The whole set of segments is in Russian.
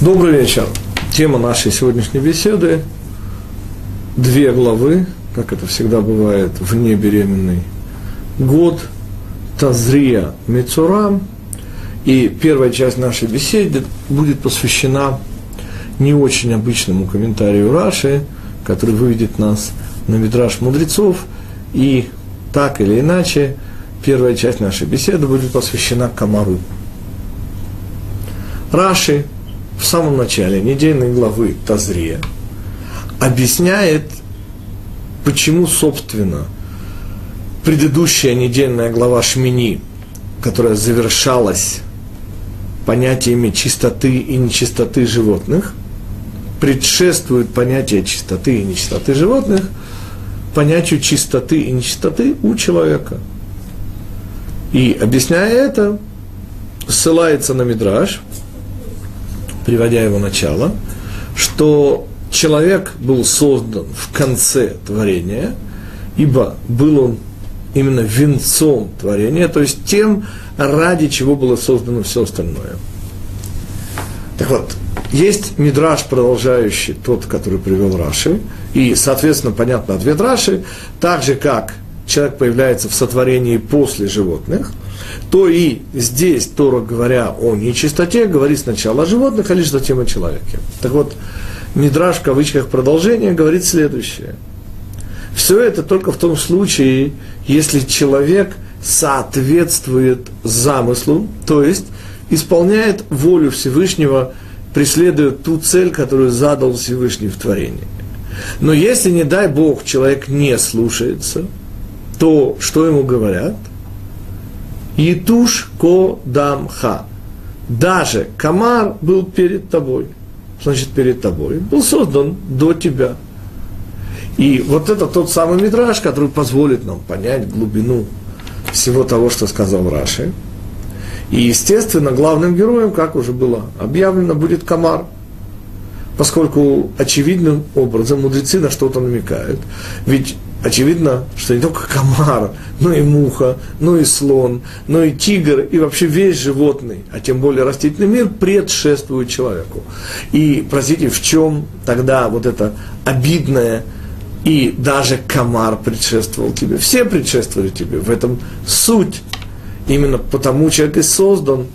Добрый вечер. Тема нашей сегодняшней беседы – две главы, как это всегда бывает, вне беременной. Год Тазрия Мецурам. И первая часть нашей беседы будет посвящена не очень обычному комментарию Раши, который выведет нас на Мидраш мудрецов. И так или иначе, первая часть нашей беседы будет посвящена Камару. Раши в самом начале недельной главы Тазрия объясняет, почему, собственно, предыдущая недельная глава Шмини, которая завершалась понятиями чистоты и нечистоты животных, предшествует понятие чистоты и нечистоты животных понятию чистоты и нечистоты у человека. И объясняя это, ссылается на Мидраш, приводя его начало, что человек был создан в конце творения, ибо был он именно венцом творения, то есть тем, ради чего было создано все остальное. Так вот, есть мидраж, продолжающий тот, который привел Раши, и, соответственно, понятно ответ Раши, так же, как человек появляется в сотворении после животных – то и здесь Тора, говоря о нечистоте, говорит сначала о животных, а лишь затем о человеке. Так вот, Мидраж в кавычках продолжение говорит следующее. Все это только в том случае, если человек соответствует замыслу, то есть исполняет волю Всевышнего, преследует ту цель, которую задал Всевышний в творении. Но если, не дай Бог, человек не слушается, то что ему говорят – Итуш ко дамха. Даже комар был перед тобой. Значит, перед тобой. Был создан до тебя. И вот это тот самый мидраж, который позволит нам понять глубину всего того, что сказал Раши. И, естественно, главным героем, как уже было объявлено, будет комар. Поскольку очевидным образом мудрецы на что-то намекают. Ведь очевидно, что не только комар, но и муха, но и слон, но и тигр, и вообще весь животный, а тем более растительный мир предшествует человеку. И, простите, в чем тогда вот это обидное, и даже комар предшествовал тебе, все предшествовали тебе, в этом суть. Именно потому человек и создан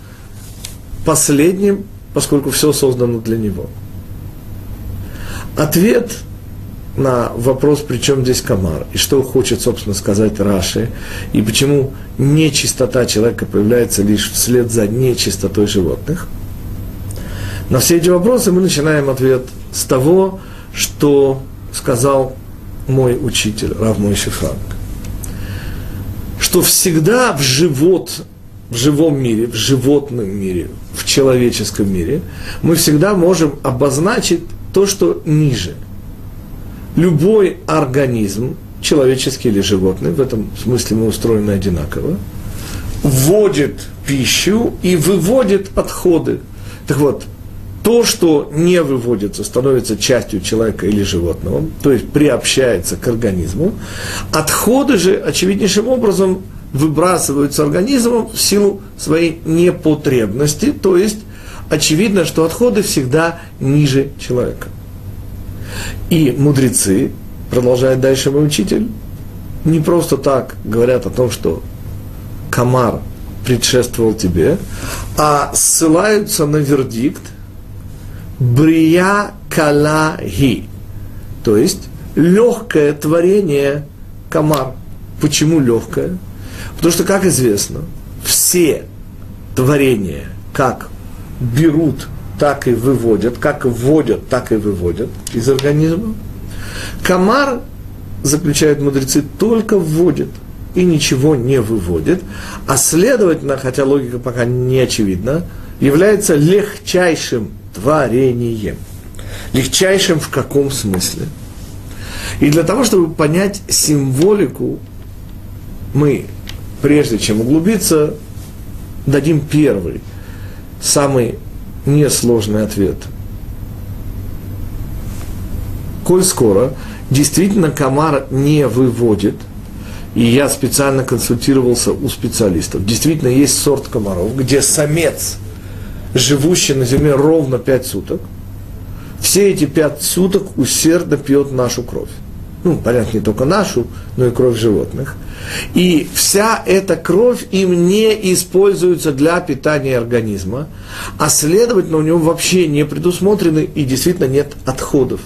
последним, поскольку все создано для него. Ответ – на вопрос, при чем здесь комар, и что хочет, собственно, сказать Раши, и почему нечистота человека появляется лишь вслед за нечистотой животных. На все эти вопросы мы начинаем ответ с того, что сказал мой учитель, Рав Мой Шифранк, что всегда в живот, в живом мире, в животном мире, в человеческом мире, мы всегда можем обозначить то, что ниже – любой организм, человеческий или животный, в этом смысле мы устроены одинаково, вводит пищу и выводит отходы. Так вот, то, что не выводится, становится частью человека или животного, то есть приобщается к организму, отходы же очевиднейшим образом выбрасываются организмом в силу своей непотребности, то есть очевидно, что отходы всегда ниже человека. И мудрецы, продолжает дальше мой учитель, не просто так говорят о том, что комар предшествовал тебе, а ссылаются на вердикт Брия Калаги, то есть легкое творение комар. Почему легкое? Потому что, как известно, все творения, как берут так и выводят, как вводят, так и выводят из организма. Комар, заключают мудрецы, только вводит и ничего не выводит, а следовательно, хотя логика пока не очевидна, является легчайшим творением. Легчайшим в каком смысле? И для того, чтобы понять символику, мы, прежде чем углубиться, дадим первый, самый несложный ответ. Коль скоро действительно комар не выводит, и я специально консультировался у специалистов, действительно есть сорт комаров, где самец живущий на земле ровно пять суток, все эти пять суток усердно пьет нашу кровь. Ну, понятно, не только нашу, но и кровь животных. И вся эта кровь им не используется для питания организма, а следовательно, у него вообще не предусмотрены и действительно нет отходов.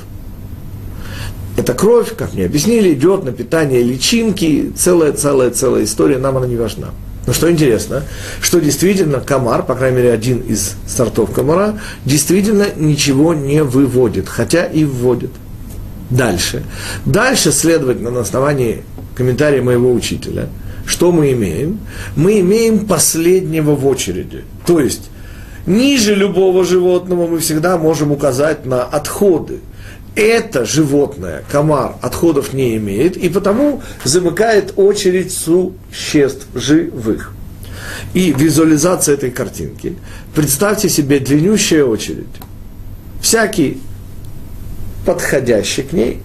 Эта кровь, как мне объяснили, идет на питание личинки, целая-целая-целая история, нам она не важна. Но что интересно, что действительно комар, по крайней мере один из сортов комара, действительно ничего не выводит, хотя и вводит. Дальше. Дальше, следовательно, на основании комментария моего учителя, что мы имеем? Мы имеем последнего в очереди. То есть, ниже любого животного мы всегда можем указать на отходы. Это животное, комар, отходов не имеет, и потому замыкает очередь существ живых. И визуализация этой картинки. Представьте себе длиннющая очередь. Всякий подходящий к ней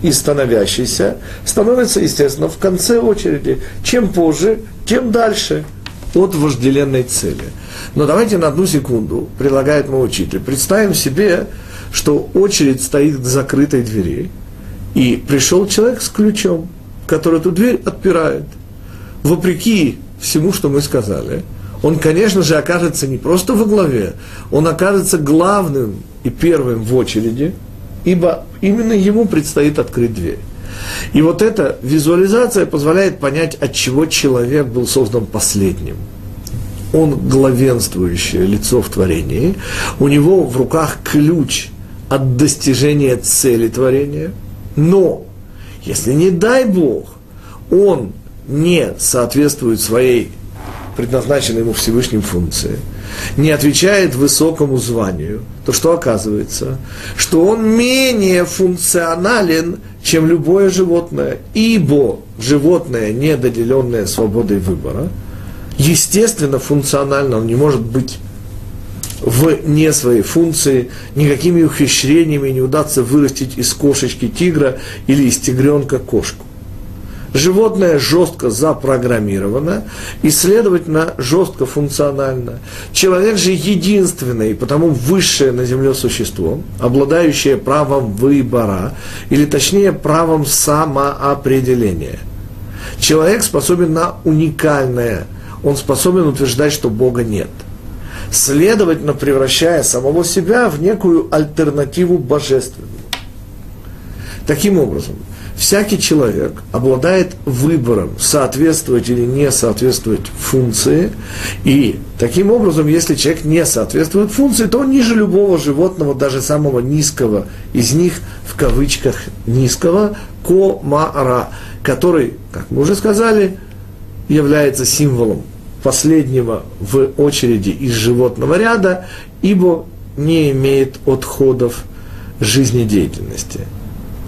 и становящийся, становится, естественно, в конце очереди. Чем позже, тем дальше от вожделенной цели. Но давайте на одну секунду, предлагает мой учитель, представим себе, что очередь стоит к закрытой двери, и пришел человек с ключом, который эту дверь отпирает. Вопреки всему, что мы сказали, он, конечно же, окажется не просто во главе, он окажется главным и первым в очереди – ибо именно ему предстоит открыть дверь. И вот эта визуализация позволяет понять, от чего человек был создан последним. Он главенствующее лицо в творении, у него в руках ключ от достижения цели творения, но если не дай Бог, он не соответствует своей предназначенной ему Всевышним функции – не отвечает высокому званию, то что оказывается? Что он менее функционален, чем любое животное, ибо животное, недоделенное свободой выбора, естественно, функционально, он не может быть в не своей функции, никакими ухищрениями не удастся вырастить из кошечки тигра или из тигренка кошку. Животное жестко запрограммировано и, следовательно, жестко функционально. Человек же единственный, потому высшее на Земле существо, обладающее правом выбора, или точнее правом самоопределения. Человек способен на уникальное, он способен утверждать, что Бога нет следовательно, превращая самого себя в некую альтернативу божественному. Таким образом, всякий человек обладает выбором, соответствовать или не соответствовать функции. И таким образом, если человек не соответствует функции, то он ниже любого животного, даже самого низкого из них, в кавычках низкого, комара, который, как мы уже сказали, является символом последнего в очереди из животного ряда, ибо не имеет отходов жизнедеятельности.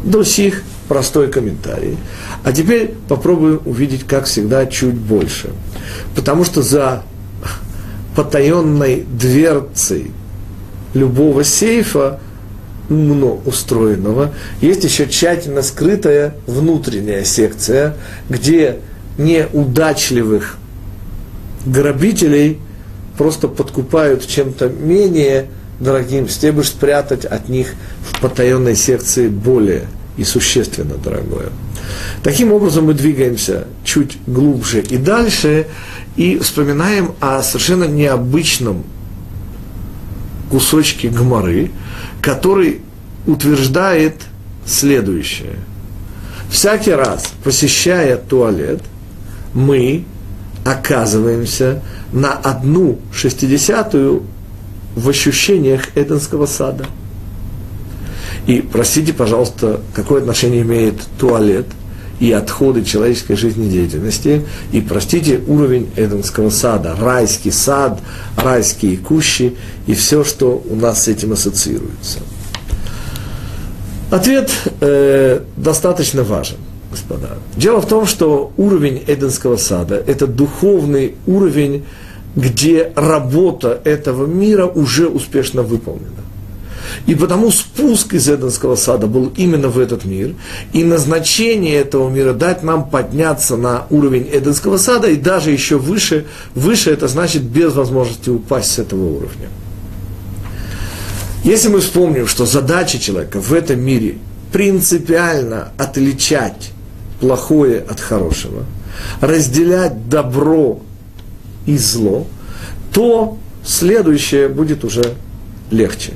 До сих простой комментарий. А теперь попробуем увидеть, как всегда, чуть больше. Потому что за потаенной дверцей любого сейфа, умно устроенного, есть еще тщательно скрытая внутренняя секция, где неудачливых грабителей просто подкупают чем-то менее дорогим, с чтобы спрятать от них в потаенной секции более и существенно дорогое. Таким образом мы двигаемся чуть глубже и дальше и вспоминаем о совершенно необычном кусочке гморы, который утверждает следующее. Всякий раз, посещая туалет, мы оказываемся на одну шестидесятую в ощущениях Эденского сада – и простите, пожалуйста, какое отношение имеет туалет и отходы человеческой жизнедеятельности, и простите уровень Эденского сада, райский сад, райские кущи и все, что у нас с этим ассоциируется. Ответ э, достаточно важен, господа. Дело в том, что уровень Эденского сада – это духовный уровень, где работа этого мира уже успешно выполнена. И потому спуск из Эденского сада был именно в этот мир, и назначение этого мира дать нам подняться на уровень Эденского сада, и даже еще выше, выше это значит без возможности упасть с этого уровня. Если мы вспомним, что задача человека в этом мире принципиально отличать плохое от хорошего, разделять добро и зло, то следующее будет уже легче.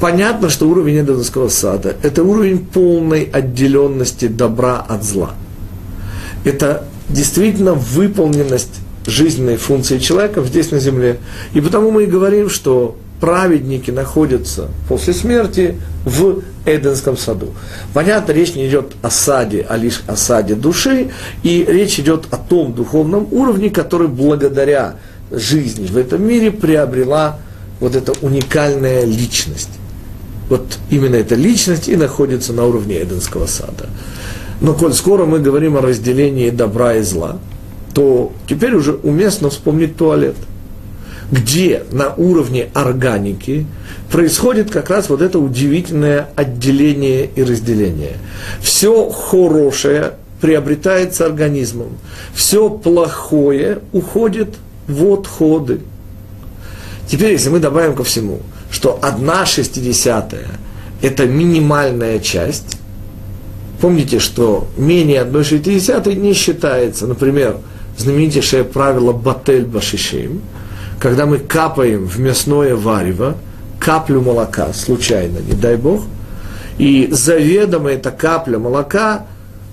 Понятно, что уровень Эдемского сада – это уровень полной отделенности добра от зла. Это действительно выполненность жизненной функции человека здесь на земле. И потому мы и говорим, что праведники находятся после смерти в Эденском саду. Понятно, речь не идет о саде, а лишь о саде души, и речь идет о том духовном уровне, который благодаря жизни в этом мире приобрела вот эта уникальная личность. Вот именно эта личность и находится на уровне Эденского сада. Но коль скоро мы говорим о разделении добра и зла, то теперь уже уместно вспомнить туалет – где на уровне органики происходит как раз вот это удивительное отделение и разделение. Все хорошее приобретается организмом, все плохое уходит в отходы. Теперь, если мы добавим ко всему, что одна шестидесятая – это минимальная часть, помните, что менее одной шестидесятой не считается, например, знаменитейшее правило Батель Башишим – когда мы капаем в мясное варево каплю молока, случайно, не дай бог, и заведомо эта капля молока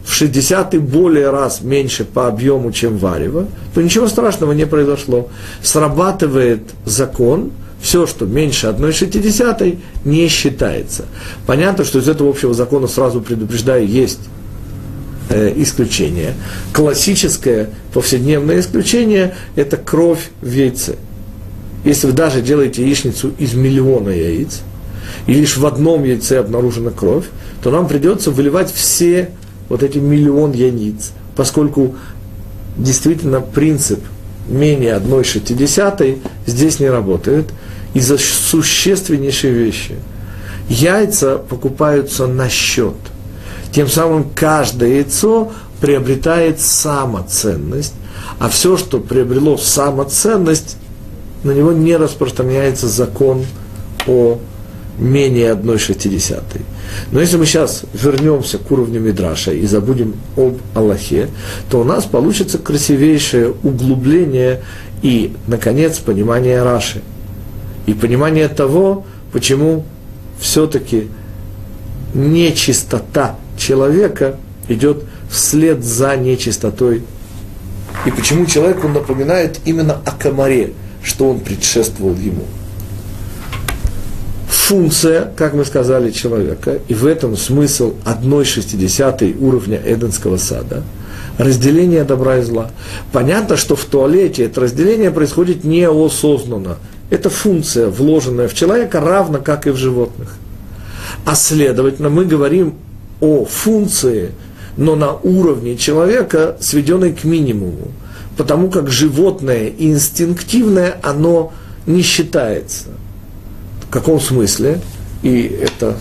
в 60 и более раз меньше по объему, чем варево, то ничего страшного не произошло. Срабатывает закон, все, что меньше 1,60, не считается. Понятно, что из этого общего закона сразу предупреждаю, есть э, исключение. Классическое повседневное исключение – это кровь в яйце – если вы даже делаете яичницу из миллиона яиц, и лишь в одном яйце обнаружена кровь, то нам придется выливать все вот эти миллион яиц, поскольку действительно принцип менее одной шестидесятой здесь не работает из-за существеннейшей вещи. Яйца покупаются на счет. Тем самым каждое яйцо приобретает самоценность, а все, что приобрело самоценность, на него не распространяется закон о менее одной шестидесятой. Но если мы сейчас вернемся к уровню Мидраша и забудем об Аллахе, то у нас получится красивейшее углубление и, наконец, понимание Раши. И понимание того, почему все-таки нечистота человека идет вслед за нечистотой. И почему человеку напоминает именно о комаре – что он предшествовал ему. Функция, как мы сказали, человека, и в этом смысл одной шестидесятой уровня Эденского сада, разделение добра и зла. Понятно, что в туалете это разделение происходит неосознанно. Это функция, вложенная в человека, равно как и в животных. А следовательно, мы говорим о функции, но на уровне человека, сведенной к минимуму потому как животное инстинктивное, оно не считается. В каком смысле? И это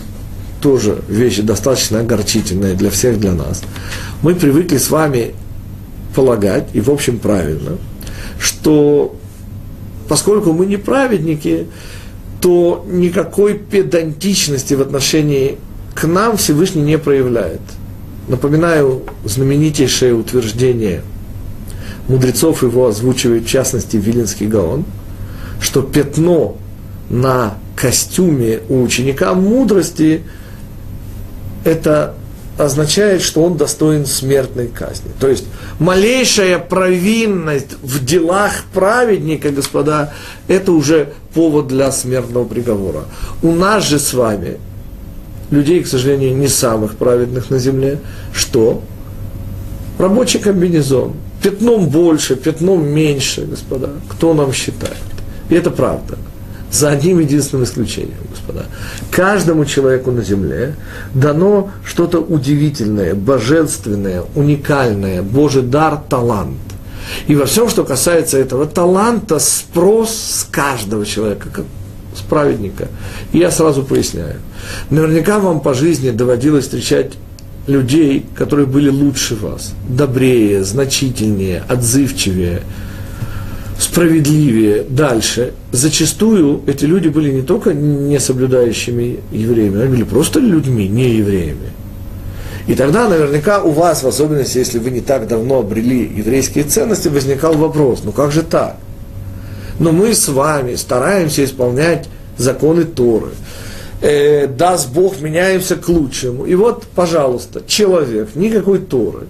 тоже вещь достаточно огорчительная для всех, для нас. Мы привыкли с вами полагать, и в общем правильно, что поскольку мы не праведники, то никакой педантичности в отношении к нам Всевышний не проявляет. Напоминаю знаменитейшее утверждение – мудрецов его озвучивает, в частности, Вилинский Гаон, что пятно на костюме у ученика мудрости это означает, что он достоин смертной казни. То есть малейшая провинность в делах праведника, господа, это уже повод для смертного приговора. У нас же с вами, людей, к сожалению, не самых праведных на земле, что? Рабочий комбинезон – Пятном больше, пятном меньше, господа. Кто нам считает? И это правда. За одним единственным исключением, господа. Каждому человеку на земле дано что-то удивительное, божественное, уникальное, Божий дар, талант. И во всем, что касается этого таланта, спрос с каждого человека, как с праведника. И я сразу поясняю, Наверняка вам по жизни доводилось встречать людей, которые были лучше вас, добрее, значительнее, отзывчивее, справедливее, дальше. Зачастую эти люди были не только не соблюдающими евреями, они были просто людьми, не евреями. И тогда наверняка у вас, в особенности, если вы не так давно обрели еврейские ценности, возникал вопрос, ну как же так? Но мы с вами стараемся исполнять законы Торы. Э, даст Бог, меняемся к лучшему. И вот, пожалуйста, человек, никакой Торы.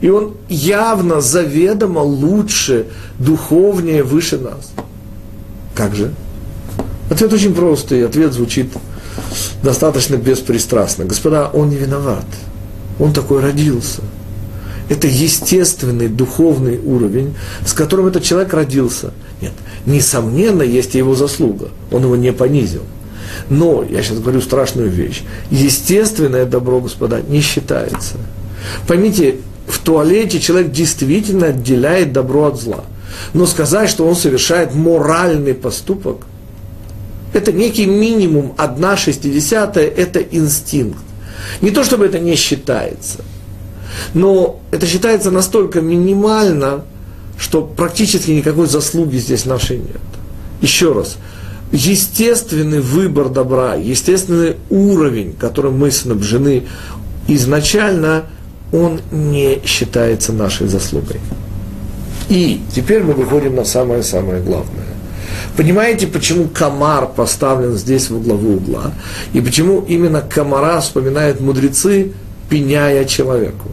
И он явно, заведомо лучше, духовнее, выше нас. Как же? Ответ очень простый, ответ звучит достаточно беспристрастно. Господа, он не виноват. Он такой родился. Это естественный духовный уровень, с которым этот человек родился. Нет, несомненно, есть его заслуга. Он его не понизил. Но, я сейчас говорю страшную вещь, естественное добро, господа, не считается. Поймите, в туалете человек действительно отделяет добро от зла. Но сказать, что он совершает моральный поступок, это некий минимум, одна шестидесятая, это инстинкт. Не то, чтобы это не считается, но это считается настолько минимально, что практически никакой заслуги здесь нашей нет. Еще раз, естественный выбор добра, естественный уровень, которым мы снабжены изначально, он не считается нашей заслугой. И теперь мы выходим на самое-самое главное. Понимаете, почему комар поставлен здесь в главу угла? И почему именно комара вспоминают мудрецы, пеняя человеку?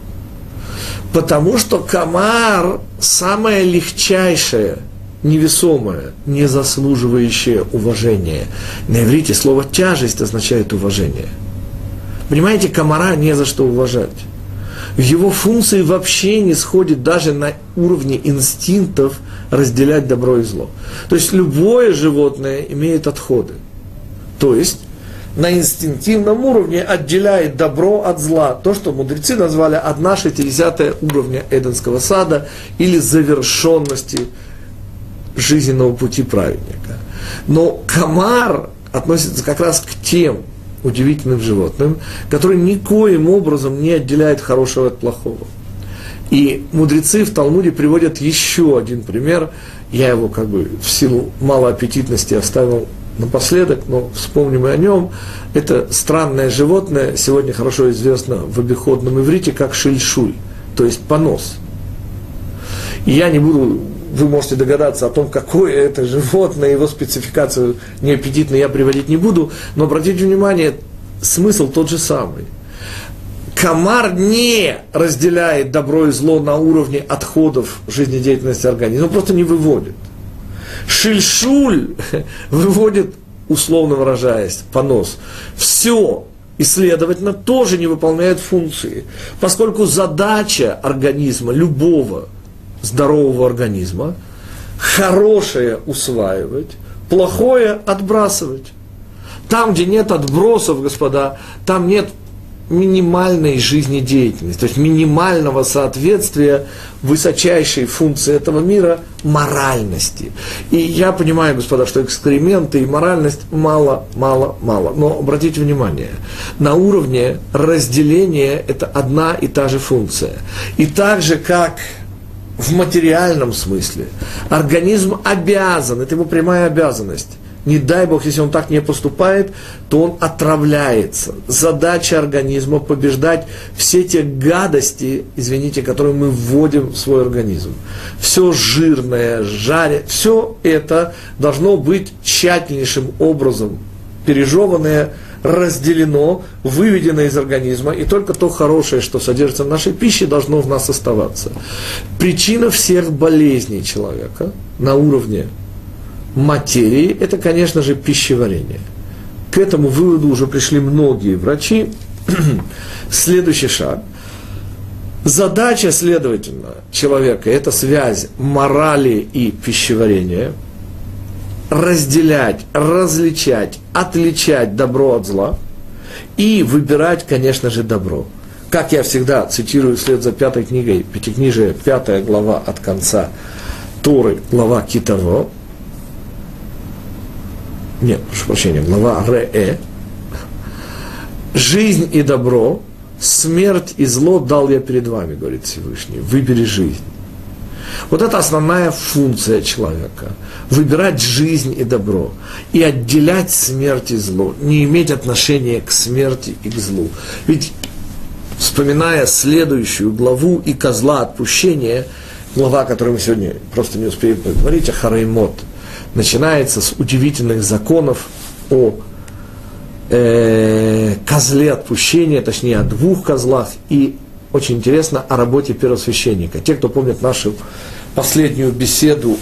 Потому что комар самое легчайшее, невесомое, не заслуживающее уважения. На иврите слово тяжесть означает уважение. Понимаете, комара не за что уважать. Его функции вообще не сходит даже на уровне инстинктов разделять добро и зло. То есть любое животное имеет отходы. То есть на инстинктивном уровне отделяет добро от зла. То, что мудрецы назвали одна шестидесятая уровня Эденского сада или завершенности жизненного пути праведника. Но комар относится как раз к тем удивительным животным, которые никоим образом не отделяют хорошего от плохого. И мудрецы в Талмуде приводят еще один пример. Я его как бы в силу малоаппетитности оставил напоследок, но вспомним и о нем. Это странное животное, сегодня хорошо известно в обиходном иврите, как шильшуй, то есть понос. И я не буду, вы можете догадаться о том, какое это животное, его спецификацию неаппетитно я приводить не буду, но обратите внимание, смысл тот же самый – Комар не разделяет добро и зло на уровне отходов жизнедеятельности организма, он просто не выводит. Шильшуль выводит, условно выражаясь, понос. Все, и, следовательно, тоже не выполняет функции, поскольку задача организма, любого здорового организма, хорошее усваивать, плохое отбрасывать. Там, где нет отбросов, господа, там нет минимальной жизнедеятельности, то есть минимального соответствия высочайшей функции этого мира моральности. И я понимаю, господа, что экскременты и моральность мало, мало, мало. Но обратите внимание, на уровне разделения это одна и та же функция. И так же, как в материальном смысле организм обязан, это его прямая обязанность, не дай Бог, если он так не поступает, то он отравляется. Задача организма побеждать все те гадости, извините, которые мы вводим в свой организм. Все жирное, жаре, все это должно быть тщательнейшим образом пережеванное, разделено, выведено из организма, и только то хорошее, что содержится в нашей пище, должно в нас оставаться. Причина всех болезней человека на уровне материи, это, конечно же, пищеварение. К этому выводу уже пришли многие врачи. Следующий шаг. Задача, следовательно, человека – это связь морали и пищеварения, разделять, различать, отличать добро от зла и выбирать, конечно же, добро. Как я всегда цитирую вслед за пятой книгой, пятикнижие, пятая глава от конца Торы, глава Китово, нет, прошу прощения, глава Ре, Жизнь и добро, смерть и зло дал я перед вами, говорит Всевышний. Выбери жизнь. Вот это основная функция человека. Выбирать жизнь и добро. И отделять смерть и зло. Не иметь отношения к смерти и к злу. Ведь, вспоминая следующую главу и козла отпущения, глава, о которой мы сегодня просто не успеем поговорить, о Хараймот, начинается с удивительных законов о э, козле отпущения, точнее о двух козлах, и очень интересно о работе первосвященника. Те, кто помнит нашу последнюю беседу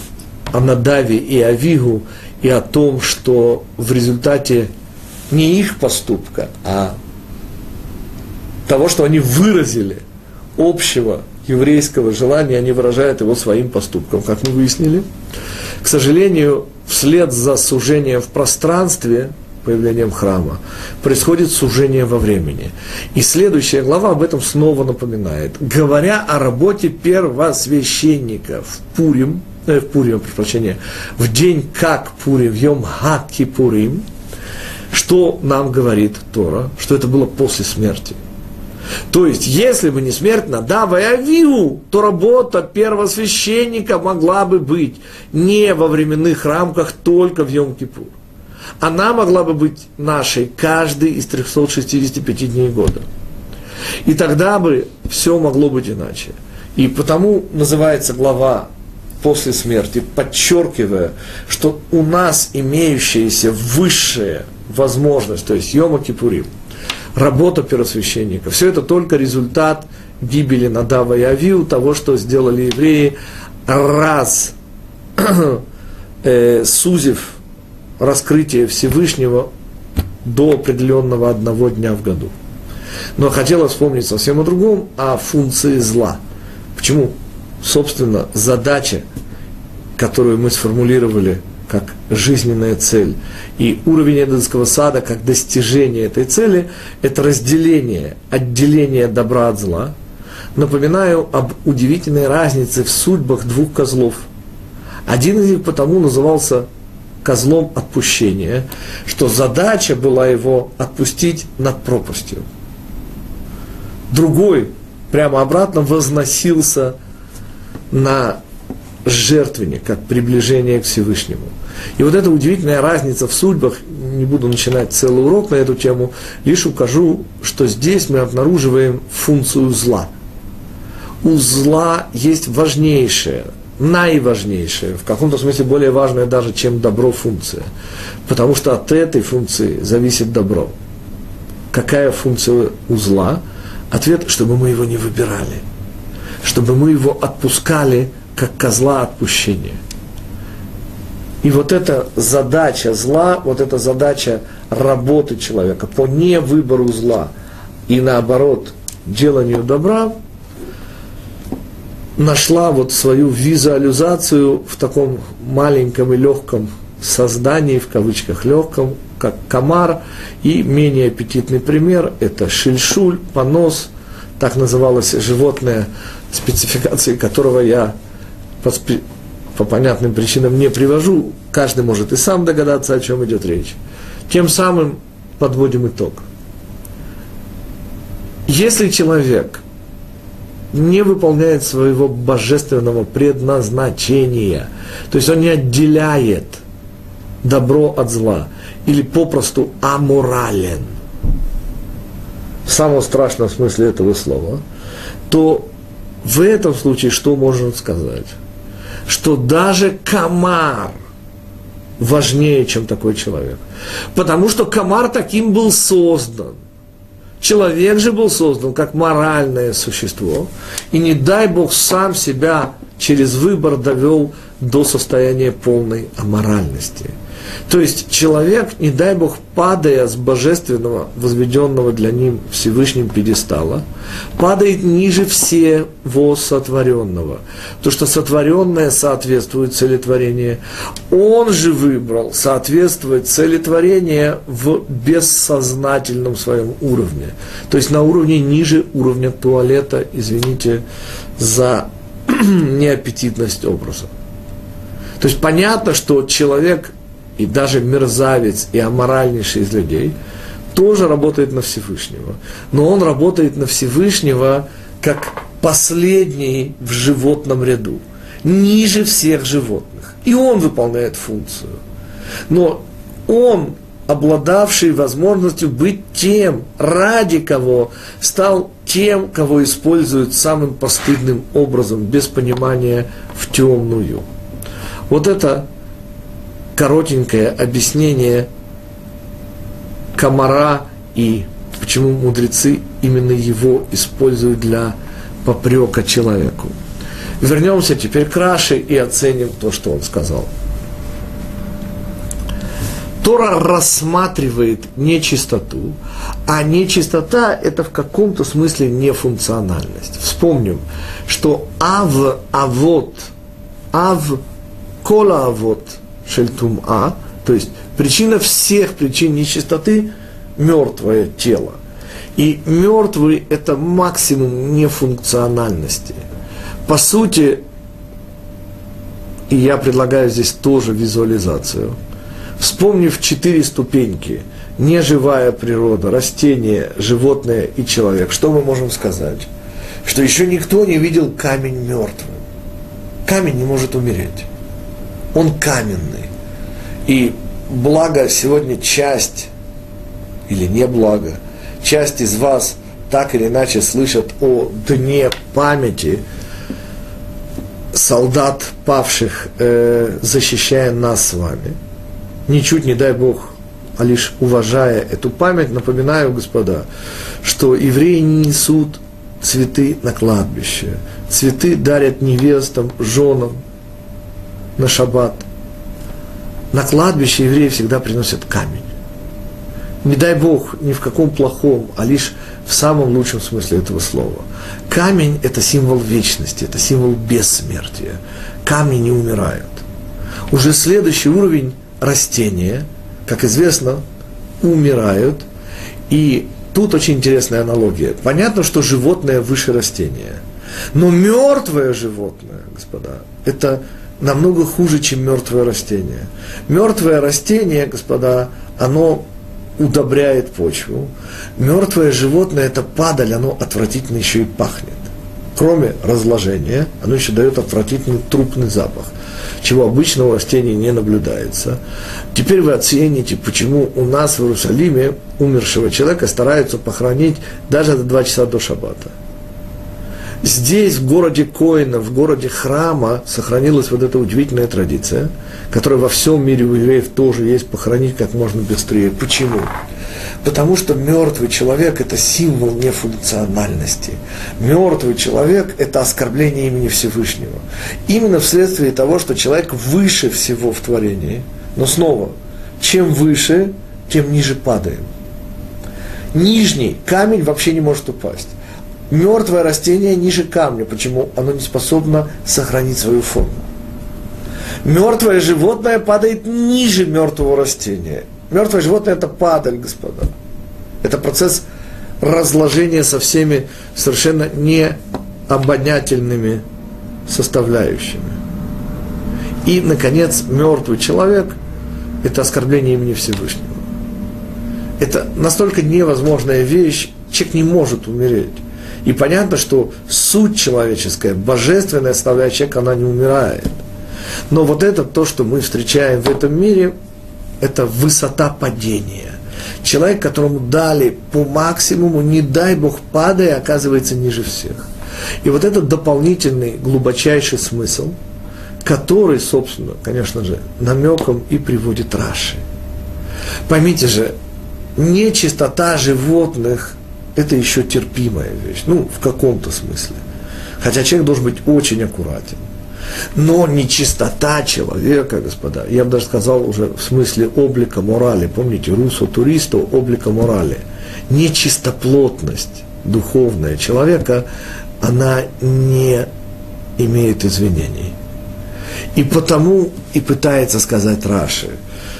о Надаве и Авигу, и о том, что в результате не их поступка, а того, что они выразили общего еврейского желания, они выражают его своим поступком, как мы выяснили. К сожалению, вслед за сужением в пространстве, появлением храма, происходит сужение во времени. И следующая глава об этом снова напоминает. Говоря о работе первосвященника в Пурим, э, в Пурим, прощения, в день как Пурим, в Йом Хаки Пурим, что нам говорит Тора, что это было после смерти. То есть, если бы не смерть Надава и Авиу, то работа первосвященника могла бы быть не во временных рамках только в Йом-Кипур она могла бы быть нашей каждый из 365 дней года. И тогда бы все могло быть иначе. И потому называется глава после смерти, подчеркивая, что у нас имеющаяся высшая возможность, то есть Йома Кипурим, работа первосвященника, все это только результат гибели Надава и Авиу, того, что сделали евреи, раз э, сузив раскрытие Всевышнего до определенного одного дня в году. Но хотела вспомнить совсем о другом, о функции зла. Почему? Собственно, задача, которую мы сформулировали как жизненная цель, и уровень Эденского сада как достижение этой цели, это разделение, отделение добра от зла. Напоминаю об удивительной разнице в судьбах двух козлов. Один из них потому назывался козлом отпущения, что задача была его отпустить над пропастью. Другой прямо обратно возносился на жертвенник, как приближение к Всевышнему. И вот эта удивительная разница в судьбах, не буду начинать целый урок на эту тему, лишь укажу, что здесь мы обнаруживаем функцию зла. У зла есть важнейшее, наиважнейшая, в каком-то смысле более важная даже, чем добро функция. Потому что от этой функции зависит добро. Какая функция узла? Ответ, чтобы мы его не выбирали. Чтобы мы его отпускали, как козла отпущения. И вот эта задача зла, вот эта задача работы человека по невыбору зла и наоборот деланию добра – нашла вот свою визуализацию в таком маленьком и легком создании, в кавычках легком, как комар, и менее аппетитный пример – это шильшуль, понос, так называлось животное, спецификации которого я по, по понятным причинам не привожу, каждый может и сам догадаться, о чем идет речь. Тем самым подводим итог. Если человек – не выполняет своего божественного предназначения. То есть он не отделяет добро от зла. Или попросту аморален. В самом страшном смысле этого слова. То в этом случае что можно сказать? Что даже комар важнее, чем такой человек. Потому что комар таким был создан. Человек же был создан как моральное существо, и не дай Бог сам себя через выбор довел до состояния полной аморальности – то есть человек, не дай Бог, падая с божественного, возведенного для ним Всевышним пьедестала, падает ниже всего сотворенного. То, что сотворенное соответствует цели творения. Он же выбрал соответствовать цели творения в бессознательном своем уровне. То есть на уровне ниже уровня туалета, извините за неаппетитность образа. То есть понятно, что человек и даже мерзавец и аморальнейший из людей тоже работает на Всевышнего. Но он работает на Всевышнего как последний в животном ряду, ниже всех животных. И он выполняет функцию. Но он, обладавший возможностью быть тем, ради кого стал тем, кого используют самым постыдным образом, без понимания в темную. Вот это коротенькое объяснение комара и почему мудрецы именно его используют для попрека человеку. Вернемся теперь к Раше и оценим то, что он сказал. Тора рассматривает нечистоту, а нечистота – это в каком-то смысле нефункциональность. Вспомним, что ав, авот, ав, кола авот, шельтум а, то есть причина всех причин нечистоты – мертвое тело. И мертвый – это максимум нефункциональности. По сути, и я предлагаю здесь тоже визуализацию – Вспомнив четыре ступеньки, неживая природа, растение, животное и человек, что мы можем сказать? Что еще никто не видел камень мертвым. Камень не может умереть. Он каменный. И благо сегодня часть, или не благо, часть из вас так или иначе слышат о дне памяти солдат павших, э, защищая нас с вами – ничуть не дай Бог, а лишь уважая эту память, напоминаю, господа, что евреи не несут цветы на кладбище. Цветы дарят невестам, женам на шаббат. На кладбище евреи всегда приносят камень. Не дай Бог, ни в каком плохом, а лишь в самом лучшем смысле этого слова. Камень – это символ вечности, это символ бессмертия. Камни не умирают. Уже следующий уровень – растения, как известно, умирают. И тут очень интересная аналогия. Понятно, что животное выше растения. Но мертвое животное, господа, это намного хуже, чем мертвое растение. Мертвое растение, господа, оно удобряет почву. Мертвое животное – это падаль, оно отвратительно еще и пахнет. Кроме разложения, оно еще дает отвратительный трупный запах чего обычно у растений не наблюдается. Теперь вы оцените, почему у нас в Иерусалиме умершего человека стараются похоронить даже до два часа до шаббата. Здесь, в городе Коина, в городе храма, сохранилась вот эта удивительная традиция, которая во всем мире у евреев тоже есть, похоронить как можно быстрее. Почему? Потому что мертвый человек – это символ нефункциональности. Мертвый человек – это оскорбление имени Всевышнего. Именно вследствие того, что человек выше всего в творении. Но снова, чем выше, тем ниже падаем. Нижний камень вообще не может упасть. Мертвое растение ниже камня. Почему? Оно не способно сохранить свою форму. Мертвое животное падает ниже мертвого растения. Мертвое животное – это падаль, господа. Это процесс разложения со всеми совершенно необонятельными составляющими. И, наконец, мертвый человек – это оскорбление имени Всевышнего. Это настолько невозможная вещь, человек не может умереть. И понятно, что суть человеческая, божественная составляющая человека, она не умирает. Но вот это то, что мы встречаем в этом мире, это высота падения. Человек, которому дали по максимуму, не дай Бог, падая, оказывается ниже всех. И вот этот дополнительный, глубочайший смысл, который, собственно, конечно же, намеком и приводит Раши. Поймите же, нечистота животных – это еще терпимая вещь, ну, в каком-то смысле. Хотя человек должен быть очень аккуратен. Но нечистота человека, господа, я бы даже сказал уже в смысле облика морали, помните, русо туристу облика морали, нечистоплотность духовная человека, она не имеет извинений. И потому и пытается сказать Раши,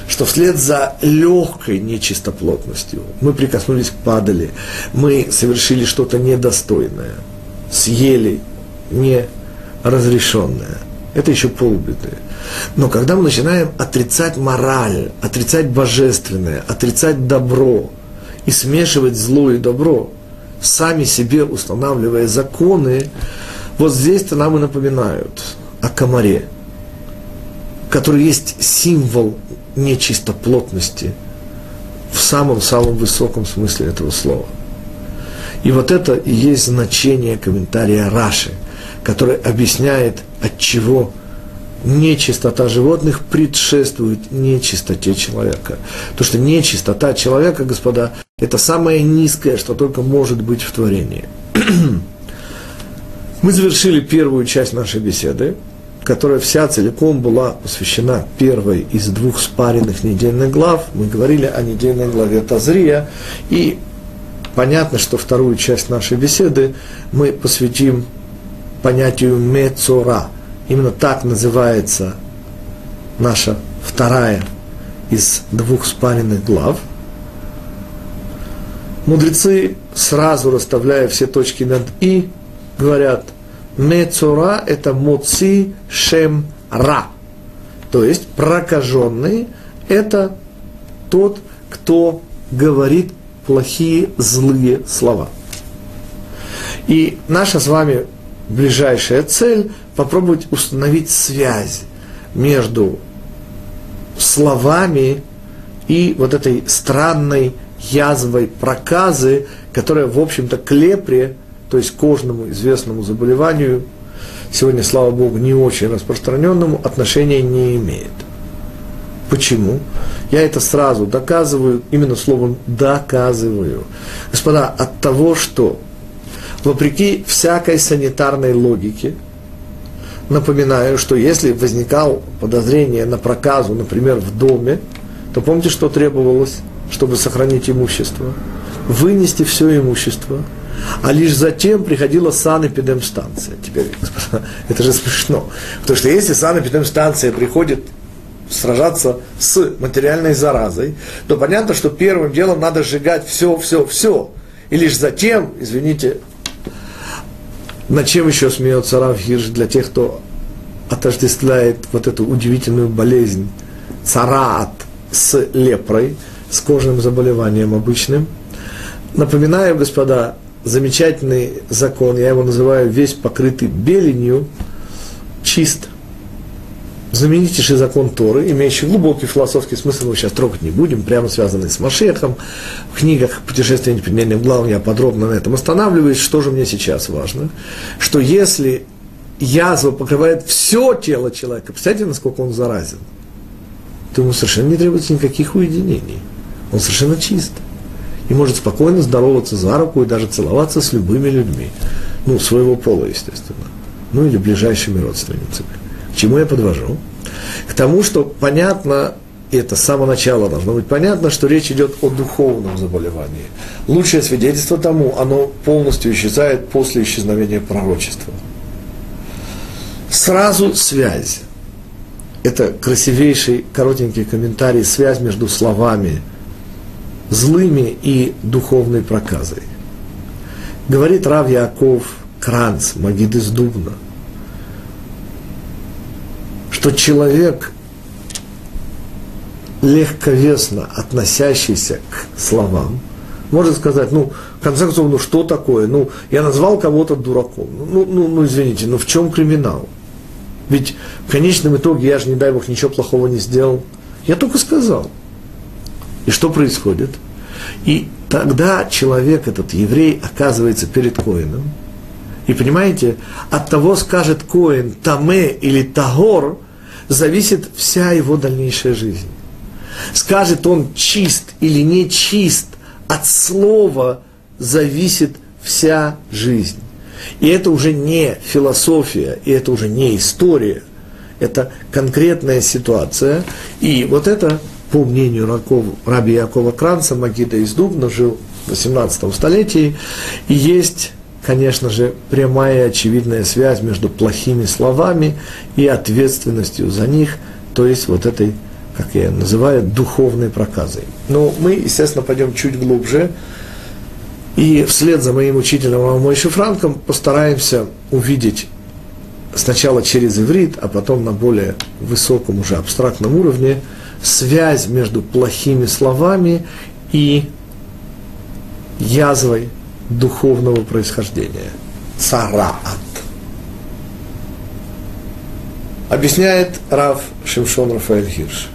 что вслед за легкой нечистоплотностью мы прикоснулись к падали, мы совершили что-то недостойное, съели не разрешенное. Это еще полбеды. Но когда мы начинаем отрицать мораль, отрицать божественное, отрицать добро, и смешивать зло и добро, сами себе устанавливая законы, вот здесь-то нам и напоминают о комаре, который есть символ нечистоплотности в самом-самом высоком смысле этого слова. И вот это и есть значение комментария Раши, который объясняет, от чего нечистота животных предшествует нечистоте человека. То, что нечистота человека, господа, это самое низкое, что только может быть в творении. Мы завершили первую часть нашей беседы, которая вся целиком была посвящена первой из двух спаренных недельных глав. Мы говорили о недельной главе Тазрия, и понятно, что вторую часть нашей беседы мы посвятим понятию мецора – Именно так называется наша вторая из двух спаренных глав. Мудрецы, сразу расставляя все точки над «и», говорят, «Мецора» – это «моци шем ра», то есть прокаженный – это тот, кто говорит плохие, злые слова. И наша с вами ближайшая цель – попробовать установить связь между словами и вот этой странной язвой проказы, которая, в общем-то, к то есть кожному известному заболеванию, сегодня, слава Богу, не очень распространенному, отношения не имеет. Почему? Я это сразу доказываю, именно словом доказываю. Господа, от того, что вопреки всякой санитарной логике, напоминаю, что если возникало подозрение на проказу, например, в доме, то помните, что требовалось, чтобы сохранить имущество? Вынести все имущество, а лишь затем приходила санэпидемстанция. Теперь, это же смешно. Потому что если санэпидемстанция приходит сражаться с материальной заразой, то понятно, что первым делом надо сжигать все, все, все. И лишь затем, извините, над чем еще смеется Рав Хирш для тех, кто отождествляет вот эту удивительную болезнь цараат с лепрой, с кожным заболеванием обычным. Напоминаю, господа, замечательный закон, я его называю весь покрытый беленью, чист. Знаменитейший закон Торы, имеющий глубокий философский смысл, мы сейчас трогать не будем, прямо связанный с Машехом. В книгах «Путешествие непредменным главам» я подробно на этом останавливаюсь. Что же мне сейчас важно? Что если язва покрывает все тело человека, представьте, насколько он заразен, то ему совершенно не требуется никаких уединений. Он совершенно чист. И может спокойно здороваться за руку и даже целоваться с любыми людьми. Ну, своего пола, естественно. Ну, или ближайшими родственницами. К чему я подвожу? К тому, что понятно, это с самого начала должно быть понятно, что речь идет о духовном заболевании. Лучшее свидетельство тому, оно полностью исчезает после исчезновения пророчества. Сразу связь. Это красивейший коротенький комментарий, связь между словами злыми и духовной проказой. Говорит Рав Яков Кранц, Магид из Дубна – что человек, легковесно относящийся к словам, может сказать, ну, в конце концов, ну что такое? Ну, я назвал кого-то дураком. Ну, ну, ну, извините, ну в чем криминал? Ведь в конечном итоге я же, не дай Бог, ничего плохого не сделал. Я только сказал. И что происходит? И тогда человек, этот еврей, оказывается перед Коином. И понимаете, от того скажет Коин Таме или Тагор, зависит вся его дальнейшая жизнь. Скажет он чист или не чист, от слова зависит вся жизнь. И это уже не философия, и это уже не история, это конкретная ситуация. И вот это, по мнению Раков, раби Якова Кранца, Магида из Дубна, жил в 18 столетии, и есть конечно же, прямая очевидная связь между плохими словами и ответственностью за них, то есть вот этой, как я называю, духовной проказой. Но мы, естественно, пойдем чуть глубже, и вслед за моим учителем Мойши Франком постараемся увидеть сначала через иврит, а потом на более высоком уже абстрактном уровне связь между плохими словами и язвой духовного происхождения. Цараат. Объясняет Рав Шимшон Рафаэль Хирш.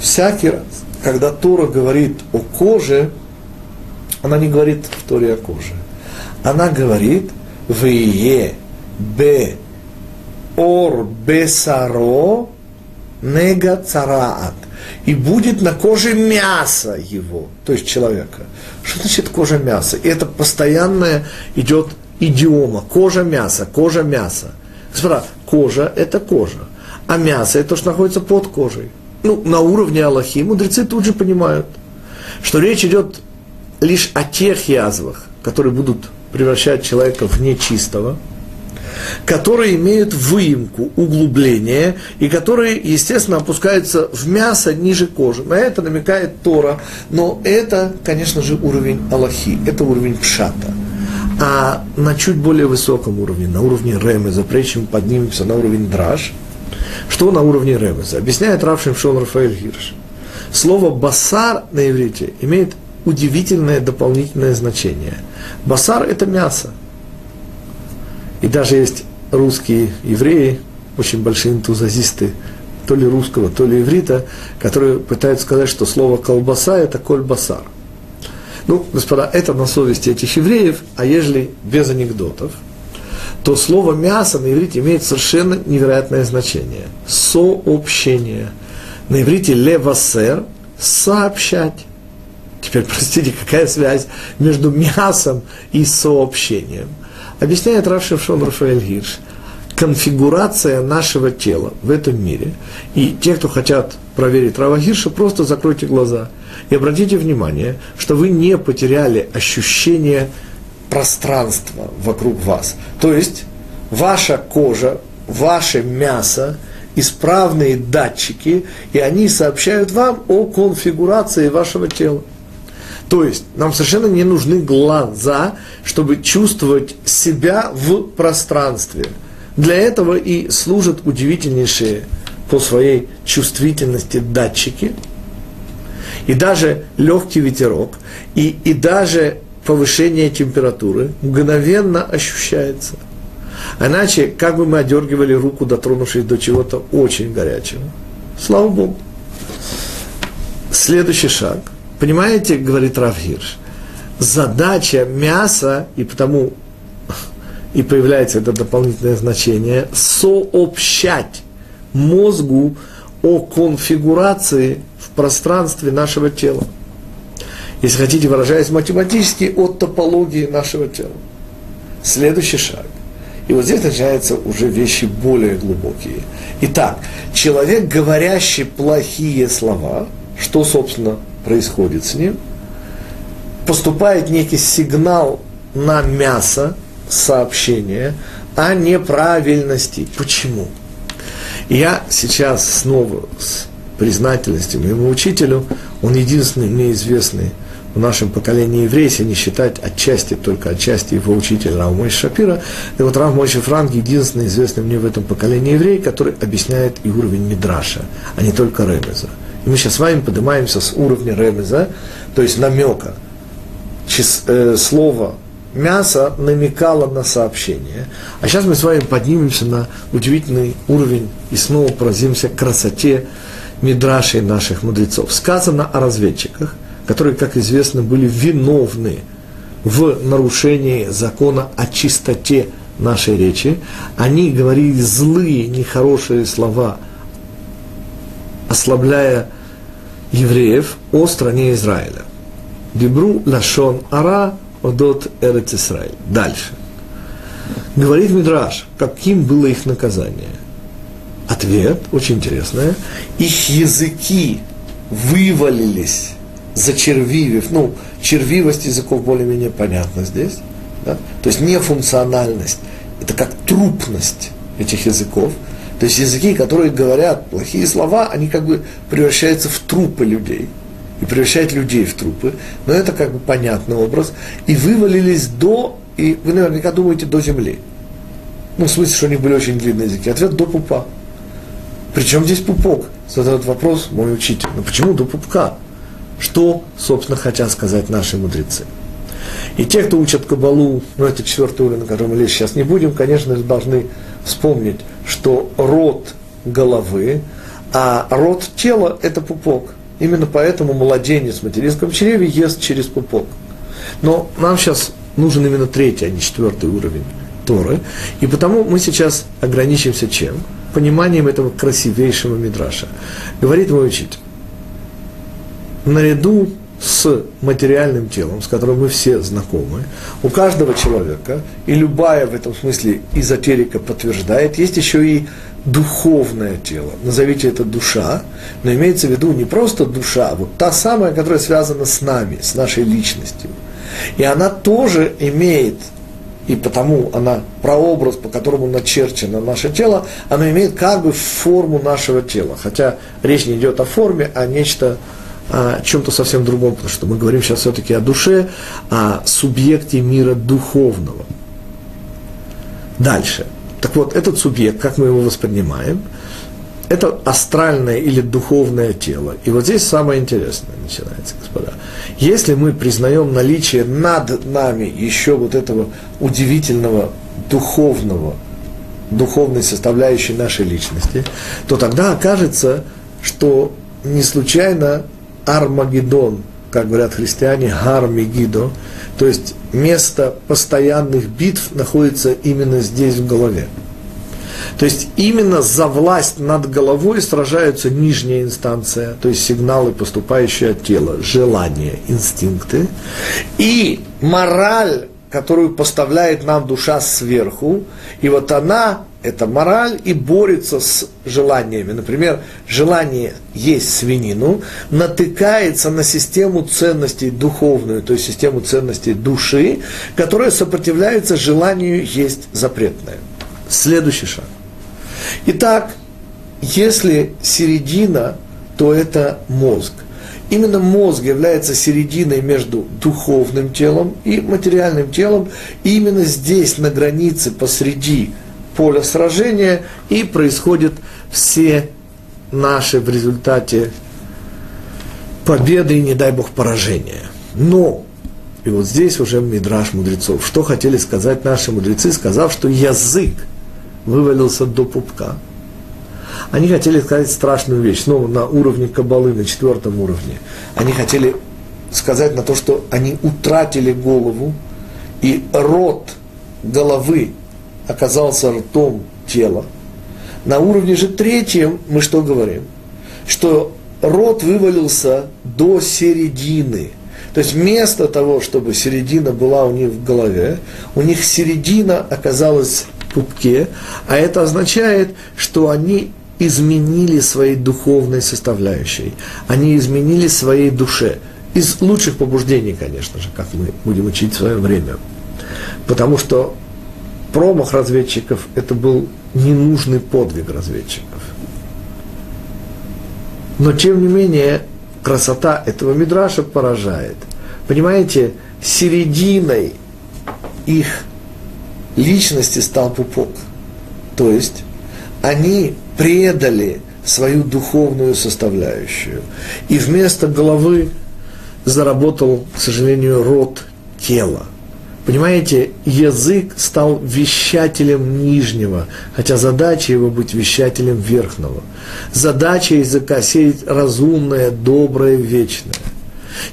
Всякий раз, когда Тора говорит о коже, она не говорит в Торе о коже. Она говорит «Вие бе ор бесаро нега цараат» и будет на коже мясо его, то есть человека. Что значит кожа мяса? И это постоянная идет идиома. Кожа мяса, кожа мяса. Господа, кожа – это кожа, а мясо – это то, что находится под кожей. Ну, на уровне Аллахи мудрецы тут же понимают, что речь идет лишь о тех язвах, которые будут превращать человека в нечистого, которые имеют выемку, углубление, и которые, естественно, опускаются в мясо ниже кожи. На это намекает Тора, но это, конечно же, уровень Аллахи, это уровень Пшата – а на чуть более высоком уровне, на уровне Ремеза, прежде чем поднимемся на уровень Драж, что на уровне Ремеза? Объясняет Равшим Шон Рафаэль Гирш. Слово «басар» на иврите имеет удивительное дополнительное значение. Басар – это мясо. И даже есть русские евреи, очень большие энтузиасты, то ли русского, то ли иврита, которые пытаются сказать, что слово «колбаса» – это «коль-басар». Ну, господа, это на совести этих евреев, а ежели без анекдотов, то слово мясо на иврите имеет совершенно невероятное значение. Сообщение. На иврите левасер – сообщать. Теперь, простите, какая связь между мясом и сообщением? Объясняет Рав Шевшон Рафаэль Гирш. Конфигурация нашего тела в этом мире. И те, кто хотят проверить Рава Гирша, просто закройте глаза – и обратите внимание, что вы не потеряли ощущение пространства вокруг вас. То есть ваша кожа, ваше мясо, исправные датчики, и они сообщают вам о конфигурации вашего тела. То есть нам совершенно не нужны глаза, чтобы чувствовать себя в пространстве. Для этого и служат удивительнейшие по своей чувствительности датчики – и даже легкий ветерок, и, и даже повышение температуры мгновенно ощущается. Иначе, как бы мы одергивали руку, дотронувшись до чего-то очень горячего. Слава Богу. Следующий шаг. Понимаете, говорит Равгирш, задача мяса, и потому и появляется это дополнительное значение, сообщать мозгу о конфигурации в пространстве нашего тела. Если хотите, выражаясь математически, от топологии нашего тела. Следующий шаг. И вот здесь начинаются уже вещи более глубокие. Итак, человек, говорящий плохие слова, что, собственно, происходит с ним? Поступает некий сигнал на мясо, сообщение о неправильности. Почему? Я сейчас снова с признательностью моему учителю, он единственный мне известный в нашем поколении еврей, если не считать отчасти, только отчасти его учителя Рав Мойши Шапира. И вот Рав Мойши Франк единственный известный мне в этом поколении еврей, который объясняет и уровень Мидраша, а не только Ремеза. Мы сейчас с вами поднимаемся с уровня Ремеза, то есть намека, чис, э, слова мясо намекало на сообщение. А сейчас мы с вами поднимемся на удивительный уровень и снова поразимся красоте мидрашей наших мудрецов. Сказано о разведчиках, которые, как известно, были виновны в нарушении закона о чистоте нашей речи. Они говорили злые, нехорошие слова, ослабляя евреев о стране Израиля. Дебру лашон ара Одот Эрец Исраиль. Дальше. Говорит Мидраш, каким было их наказание? Ответ очень интересный. Их языки вывалились, зачервивив. Ну, червивость языков более-менее понятна здесь. Да? То есть нефункциональность. Это как трупность этих языков. То есть языки, которые говорят плохие слова, они как бы превращаются в трупы людей – и превращать людей в трупы, но это как бы понятный образ, и вывалились до, и вы наверняка думаете, до земли. Ну, в смысле, что у них были очень длинные языки. Ответ до пупа. Причем здесь пупок? Задает вопрос мой учитель. Ну почему до пупка? Что, собственно, хотят сказать наши мудрецы? И те, кто учат Кабалу, ну это четвертый уровень, на котором мы лезть сейчас не будем, конечно должны вспомнить, что рот головы, а рот тела – это пупок. Именно поэтому младенец в материнском чреве ест через пупок. Но нам сейчас нужен именно третий, а не четвертый уровень Торы. И потому мы сейчас ограничимся чем? Пониманием этого красивейшего мидраша. Говорит мой учитель. Наряду с материальным телом, с которым мы все знакомы, у каждого человека, и любая в этом смысле эзотерика подтверждает, есть еще и духовное тело. Назовите это душа, но имеется в виду не просто душа, а вот та самая, которая связана с нами, с нашей личностью. И она тоже имеет, и потому она прообраз, по которому начерчено наше тело, она имеет как бы форму нашего тела. Хотя речь не идет о форме, а нечто о чем-то совсем другом, потому что мы говорим сейчас все-таки о душе, о субъекте мира духовного. Дальше. Так вот, этот субъект, как мы его воспринимаем, это астральное или духовное тело. И вот здесь самое интересное начинается, господа. Если мы признаем наличие над нами еще вот этого удивительного духовного, духовной составляющей нашей личности, то тогда окажется, что не случайно Армагеддон, как говорят христиане, Гармегидо, то есть место постоянных битв находится именно здесь в голове. То есть именно за власть над головой сражаются нижняя инстанция, то есть сигналы, поступающие от тела, желания, инстинкты, и мораль, которую поставляет нам душа сверху, и вот она это мораль и борется с желаниями. Например, желание есть свинину натыкается на систему ценностей духовную, то есть систему ценностей души, которая сопротивляется желанию есть запретное. Следующий шаг. Итак, если середина, то это мозг. Именно мозг является серединой между духовным телом и материальным телом. И именно здесь, на границе, посреди поля сражения, и происходят все наши в результате победы и, не дай бог, поражения. Но, и вот здесь уже мидраж мудрецов, что хотели сказать наши мудрецы, сказав, что язык вывалился до пупка. Они хотели сказать страшную вещь, снова на уровне кабалы, на четвертом уровне. Они хотели сказать на то, что они утратили голову, и рот головы оказался ртом тела. На уровне же третьем мы что говорим? Что рот вывалился до середины. То есть вместо того, чтобы середина была у них в голове, у них середина оказалась в пупке, а это означает, что они изменили своей духовной составляющей, они изменили своей душе. Из лучших побуждений, конечно же, как мы будем учить в свое время. Потому что промах разведчиков – это был ненужный подвиг разведчиков. Но, тем не менее, красота этого мидраша поражает. Понимаете, серединой их личности стал пупок. То есть, они предали свою духовную составляющую. И вместо головы заработал, к сожалению, рот тела – Понимаете, язык стал вещателем нижнего, хотя задача его быть вещателем верхнего. Задача языка сеять разумное, доброе, вечное.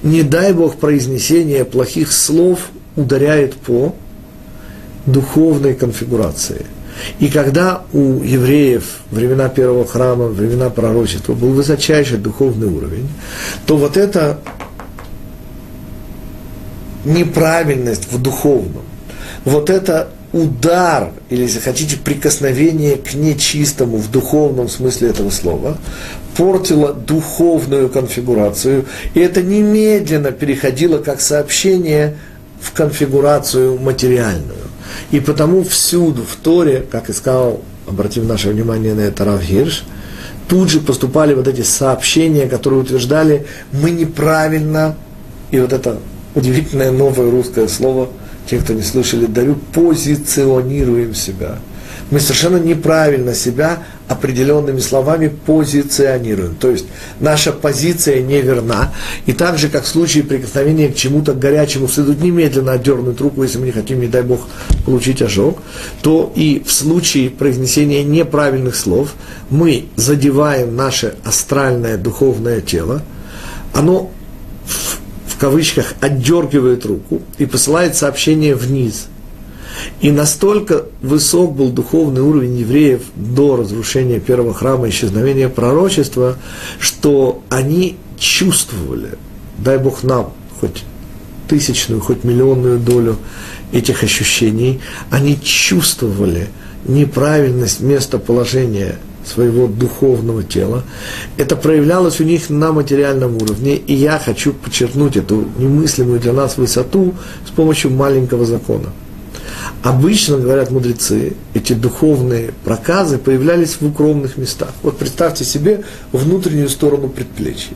Не дай Бог произнесение плохих слов ударяет по духовной конфигурации. И когда у евреев времена первого храма, времена пророчества был высочайший духовный уровень, то вот это неправильность в духовном, вот это удар, или, если хотите, прикосновение к нечистому в духовном смысле этого слова, портило духовную конфигурацию, и это немедленно переходило как сообщение в конфигурацию материальную. И потому всюду в Торе, как и сказал, обратим наше внимание на это Рав Гирш, тут же поступали вот эти сообщения, которые утверждали, мы неправильно, и вот это удивительное новое русское слово, те, кто не слышали, дарю, позиционируем себя. мы совершенно неправильно себя определенными словами позиционируем. То есть наша позиция неверна. И так же, как в случае прикосновения к чему-то горячему следует немедленно отдернуть руку, если мы не хотим, не дай Бог, получить ожог, то и в случае произнесения неправильных слов мы задеваем наше астральное духовное тело, оно в, кавычках отдергивает руку и посылает сообщение вниз – и настолько высок был духовный уровень евреев до разрушения первого храма, исчезновения пророчества, что они чувствовали, дай Бог нам хоть тысячную, хоть миллионную долю этих ощущений, они чувствовали неправильность местоположения своего духовного тела. Это проявлялось у них на материальном уровне, и я хочу подчеркнуть эту немыслимую для нас высоту с помощью маленького закона – Обычно, говорят мудрецы, эти духовные проказы появлялись в укромных местах. Вот представьте себе внутреннюю сторону предплечья.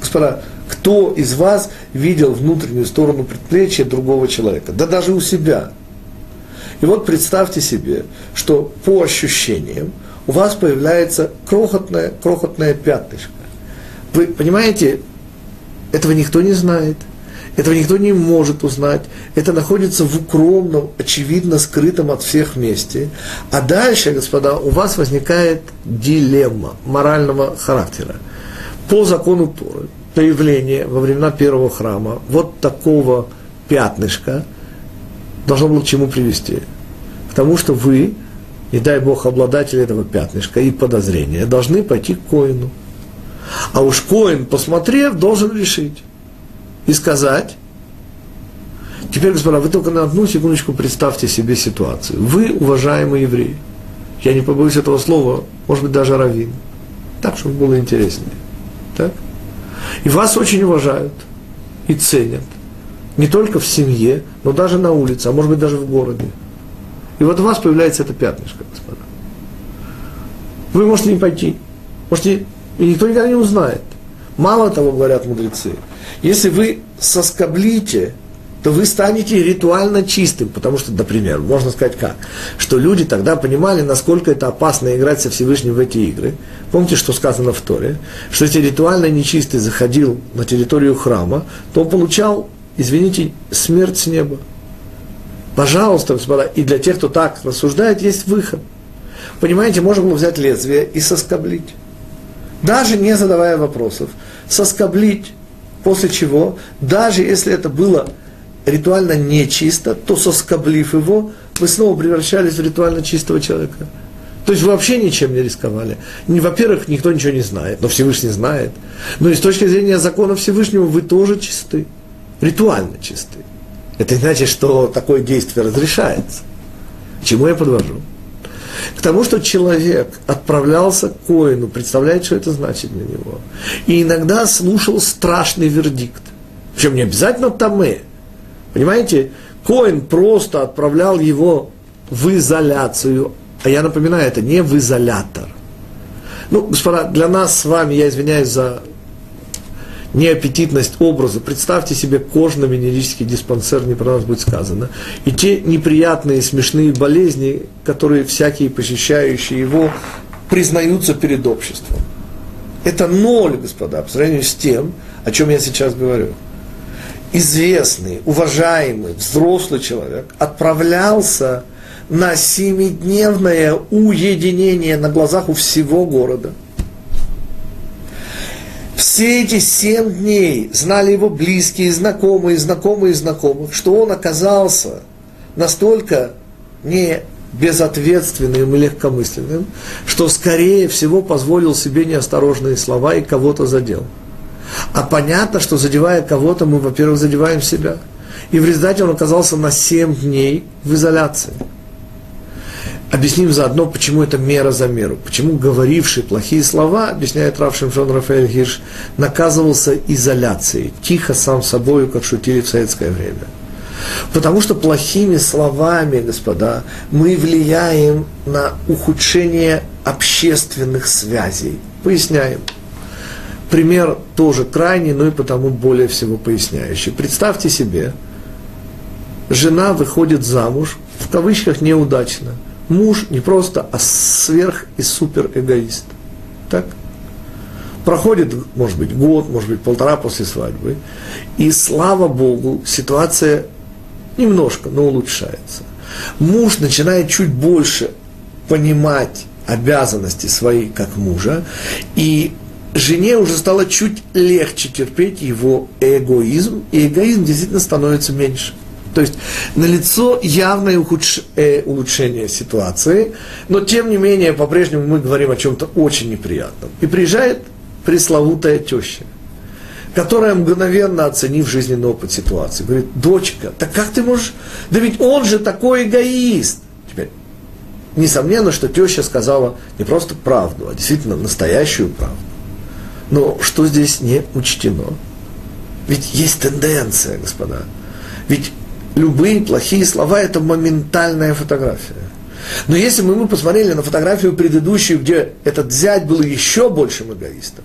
Господа, кто из вас видел внутреннюю сторону предплечья другого человека? Да даже у себя. И вот представьте себе, что по ощущениям у вас появляется крохотное, крохотное пятнышко. Вы понимаете, этого никто не знает – этого никто не может узнать. Это находится в укромном, очевидно скрытом от всех месте. А дальше, господа, у вас возникает дилемма морального характера. По закону Торы, появление во времена первого храма вот такого пятнышка должно было к чему привести? К тому, что вы, и дай Бог, обладатели этого пятнышка и подозрения, должны пойти к коину. А уж коин, посмотрев, должен решить и сказать, теперь, господа, вы только на одну секундочку представьте себе ситуацию. Вы, уважаемый еврей, я не побоюсь этого слова, может быть, даже раввин, так, чтобы было интереснее. Так? И вас очень уважают и ценят. Не только в семье, но даже на улице, а может быть даже в городе. И вот у вас появляется это пятнышко, господа. Вы можете не пойти, можете, и никто никогда не узнает. Мало того, говорят мудрецы, если вы соскоблите, то вы станете ритуально чистым, потому что, например, можно сказать как, что люди тогда понимали, насколько это опасно играть со Всевышним в эти игры. Помните, что сказано в Торе? Что если ритуально нечистый заходил на территорию храма, то он получал, извините, смерть с неба. Пожалуйста, господа, и для тех, кто так рассуждает, есть выход. Понимаете, можно было взять лезвие и соскоблить. Даже не задавая вопросов. Соскоблить После чего, даже если это было ритуально нечисто, то соскоблив его, вы снова превращались в ритуально чистого человека. То есть вы вообще ничем не рисковали. Во-первых, никто ничего не знает, но Всевышний знает. Но и с точки зрения закона Всевышнего вы тоже чисты. Ритуально чисты. Это значит, что такое действие разрешается. К чему я подвожу? К тому, что человек отправлялся к коину, представляет, что это значит для него. И иногда слушал страшный вердикт. Причем не обязательно тамы. Понимаете, Коин просто отправлял его в изоляцию. А я напоминаю, это не в изолятор. Ну, господа, для нас с вами, я извиняюсь за неаппетитность образа. Представьте себе кожно-венерический диспансер, не про нас будет сказано. И те неприятные, смешные болезни, которые всякие посещающие его признаются перед обществом. Это ноль, господа, по сравнению с тем, о чем я сейчас говорю. Известный, уважаемый, взрослый человек отправлялся на семидневное уединение на глазах у всего города – все эти семь дней знали его близкие, знакомые, знакомые знакомых, что он оказался настолько не безответственным и легкомысленным, что, скорее всего, позволил себе неосторожные слова и кого-то задел. А понятно, что задевая кого-то, мы, во-первых, задеваем себя. И в результате он оказался на семь дней в изоляции – Объясним заодно, почему это мера за меру. Почему говоривший плохие слова, объясняет Рав Шимшон Рафаэль Хирш, наказывался изоляцией, тихо сам собою, как шутили в советское время. Потому что плохими словами, господа, мы влияем на ухудшение общественных связей. Поясняем. Пример тоже крайний, но и потому более всего поясняющий. Представьте себе, жена выходит замуж, в кавычках неудачно – Муж не просто, а сверх и супер эгоист. Так? Проходит, может быть, год, может быть, полтора после свадьбы, и слава Богу, ситуация немножко, но улучшается. Муж начинает чуть больше понимать обязанности свои как мужа, и жене уже стало чуть легче терпеть его эгоизм, и эгоизм действительно становится меньше. То есть налицо явное ухудш... э, улучшение ситуации, но тем не менее по-прежнему мы говорим о чем-то очень неприятном. И приезжает пресловутая теща, которая мгновенно оценив жизненный опыт ситуации, говорит, дочка, так как ты можешь, да ведь он же такой эгоист. Теперь, несомненно, что теща сказала не просто правду, а действительно настоящую правду. Но что здесь не учтено? Ведь есть тенденция, господа. Ведь любые плохие слова – это моментальная фотография. Но если бы мы посмотрели на фотографию предыдущую, где этот зять был еще большим эгоистом,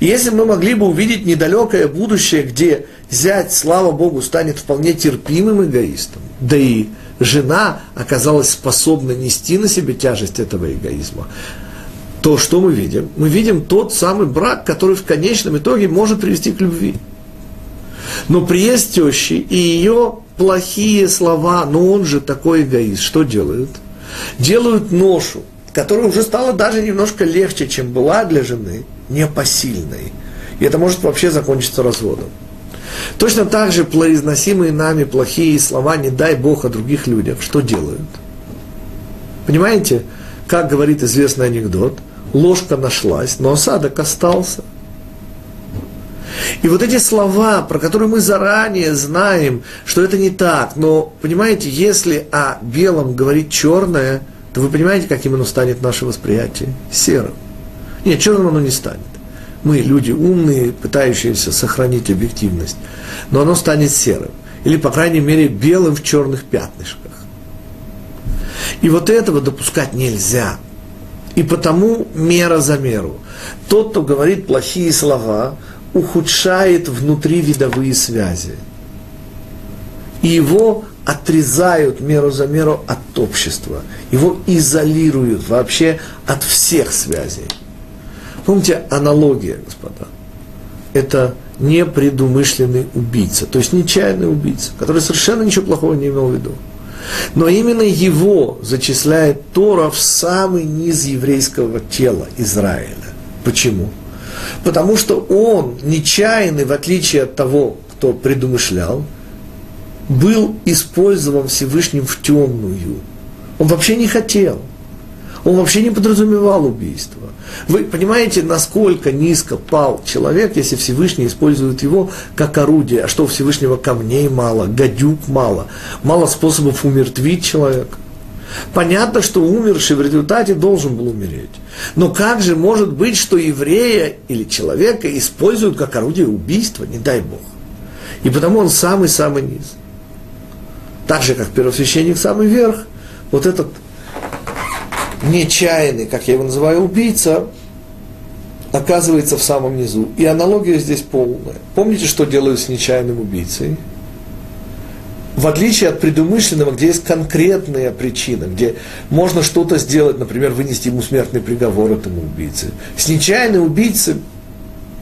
если мы могли бы увидеть недалекое будущее, где зять, слава Богу, станет вполне терпимым эгоистом, да и жена оказалась способна нести на себе тяжесть этого эгоизма, то что мы видим? Мы видим тот самый брак, который в конечном итоге может привести к любви. Но приезд тещи и ее плохие слова, но он же такой эгоист, что делают? Делают ношу, которая уже стала даже немножко легче, чем была для жены, непосильной. И это может вообще закончиться разводом. Точно так же произносимые нами плохие слова, не дай Бог о других людях, что делают? Понимаете, как говорит известный анекдот, ложка нашлась, но осадок остался – и вот эти слова, про которые мы заранее знаем, что это не так, но, понимаете, если о белом говорит черное, то вы понимаете, каким оно станет наше восприятие? Серым. Нет, черным оно не станет. Мы люди умные, пытающиеся сохранить объективность, но оно станет серым. Или, по крайней мере, белым в черных пятнышках. И вот этого допускать нельзя. И потому мера за меру. Тот, кто говорит плохие слова, ухудшает внутривидовые связи. И его отрезают меру за меру от общества. Его изолируют вообще от всех связей. Помните, аналогия, господа. Это непредумышленный убийца, то есть нечаянный убийца, который совершенно ничего плохого не имел в виду. Но именно его зачисляет Тора в самый низ еврейского тела Израиля. Почему? Потому что он, нечаянный, в отличие от того, кто предумышлял, был использован Всевышним в темную. Он вообще не хотел. Он вообще не подразумевал убийство. Вы понимаете, насколько низко пал человек, если Всевышний использует его как орудие. А что у Всевышнего камней мало, гадюк мало, мало способов умертвить человека. Понятно, что умерший в результате должен был умереть. Но как же может быть, что еврея или человека используют как орудие убийства, не дай Бог. И потому он самый-самый низ. Так же, как первосвященник самый верх, вот этот нечаянный, как я его называю, убийца, оказывается в самом низу. И аналогия здесь полная. Помните, что делают с нечаянным убийцей? В отличие от предумышленного, где есть конкретная причина, где можно что-то сделать, например, вынести ему смертный приговор этому убийце. С нечаянным убийцей,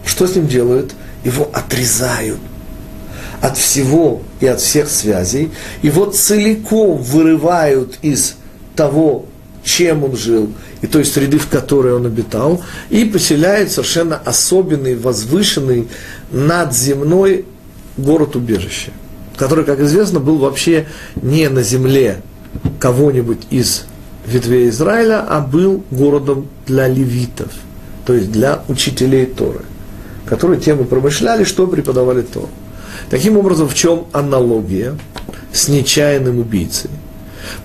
что с ним делают? Его отрезают от всего и от всех связей, его целиком вырывают из того, чем он жил, и той среды, в которой он обитал, и поселяют совершенно особенный, возвышенный, надземной город-убежище – который, как известно, был вообще не на земле кого-нибудь из ветвей Израиля, а был городом для левитов, то есть для учителей Торы, которые тем и промышляли, что преподавали Тору. Таким образом, в чем аналогия с нечаянным убийцей?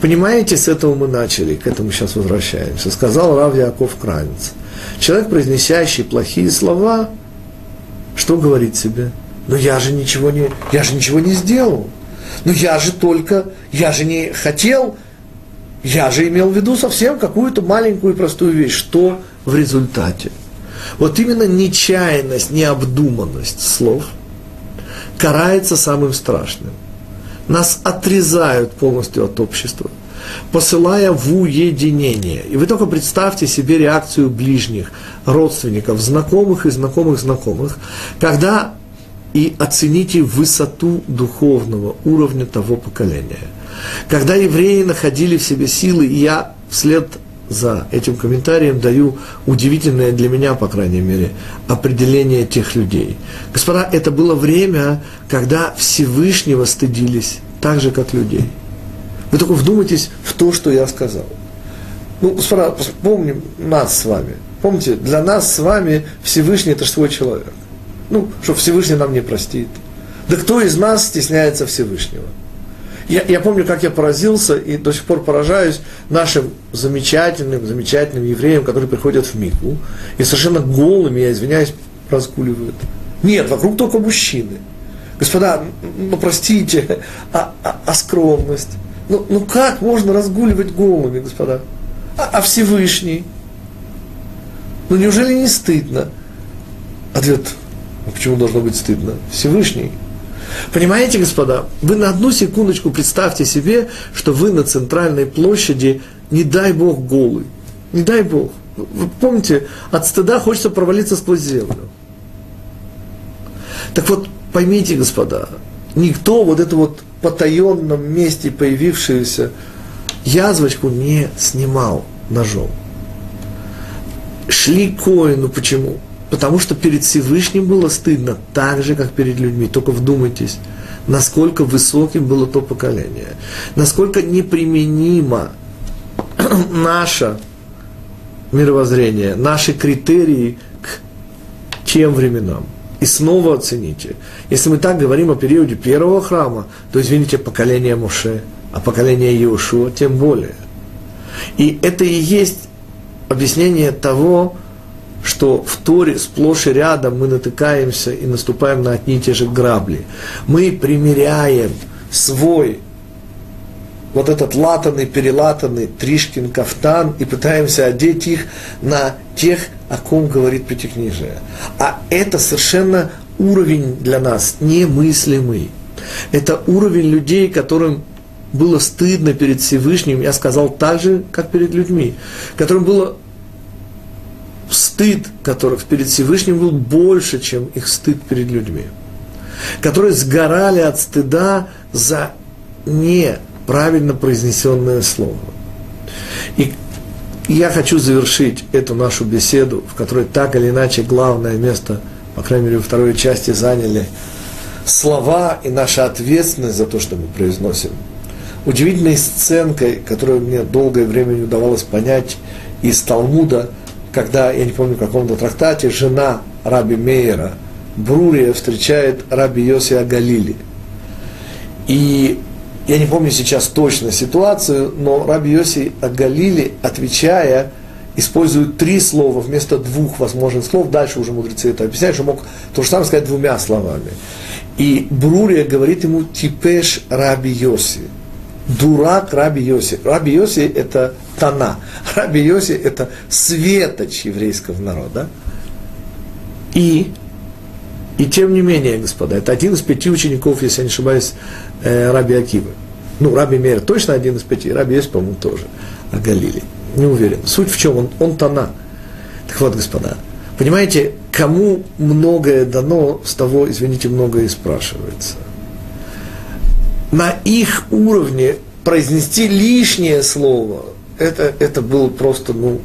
Понимаете, с этого мы начали, к этому сейчас возвращаемся. Сказал Рав Яков Кранец. Человек, произнесящий плохие слова, что говорит себе? Но я же ничего не, я же ничего не сделал. Но я же только, я же не хотел, я же имел в виду совсем какую-то маленькую и простую вещь. Что в результате? Вот именно нечаянность, необдуманность слов карается самым страшным. Нас отрезают полностью от общества. посылая в уединение. И вы только представьте себе реакцию ближних, родственников, знакомых и знакомых знакомых, когда и оцените высоту духовного уровня того поколения. Когда евреи находили в себе силы, и я вслед за этим комментарием даю удивительное для меня, по крайней мере, определение тех людей. Господа, это было время, когда Всевышнего стыдились так же, как людей. Вы только вдумайтесь в то, что я сказал. Ну, господа, помним нас с вами. Помните, для нас с вами Всевышний – это свой человек. Ну, что Всевышний нам не простит. Да кто из нас стесняется Всевышнего? Я, я помню, как я поразился и до сих пор поражаюсь нашим замечательным, замечательным евреям, которые приходят в Мику и совершенно голыми, я извиняюсь, разгуливают. Нет, вокруг только мужчины. Господа, ну простите, а, а, а скромность? Ну, ну как можно разгуливать голыми, господа? А, а Всевышний? Ну неужели не стыдно? Ответ, ну почему должно быть стыдно? Всевышний – Понимаете, господа, вы на одну секундочку представьте себе, что вы на центральной площади, не дай Бог, голый. Не дай Бог. Вы помните, от стыда хочется провалиться сквозь землю. Так вот, поймите, господа, никто вот это вот потаенном месте появившуюся язвочку не снимал ножом. Шли коину, почему? Потому что перед Всевышним было стыдно так же, как перед людьми. Только вдумайтесь, насколько высоким было то поколение, насколько неприменимо наше мировоззрение, наши критерии к тем временам. И снова оцените. Если мы так говорим о периоде первого храма, то, извините, поколение Муше, а поколение Иешуа тем более. И это и есть объяснение того, что в Торе сплошь и рядом мы натыкаемся и наступаем на одни и те же грабли. Мы примеряем свой вот этот латанный, перелатанный Тришкин кафтан и пытаемся одеть их на тех, о ком говорит Пятикнижие. А это совершенно уровень для нас немыслимый. Это уровень людей, которым было стыдно перед Всевышним, я сказал так же, как перед людьми, которым было стыд которых перед Всевышним был больше, чем их стыд перед людьми, которые сгорали от стыда за неправильно произнесенное слово. И я хочу завершить эту нашу беседу, в которой так или иначе главное место, по крайней мере, во второй части заняли слова и наша ответственность за то, что мы произносим. Удивительной сценкой, которую мне долгое время не удавалось понять из Талмуда, когда, я не помню, в каком-то трактате, жена Раби Мейера, Брурия, встречает Раби Йосия Галили. И я не помню сейчас точно ситуацию, но Раби Йоси Галили, отвечая, использует три слова вместо двух возможных слов. Дальше уже мудрецы это объясняют, что мог то же самое сказать двумя словами. И Брурия говорит ему «Типеш Раби Йоси» дурак Раби Йоси. Раби Йоси – это Тана. Раби Йоси – это светоч еврейского народа. И, и тем не менее, господа, это один из пяти учеников, если я не ошибаюсь, э, Раби Акивы. Ну, Раби Мейер точно один из пяти, Раби Йоси, по-моему, тоже. А Галили. Не уверен. Суть в чем? Он, он Тана. Так вот, господа, понимаете, кому многое дано, с того, извините, многое и спрашивается – на их уровне произнести лишнее слово, это, это было просто ну,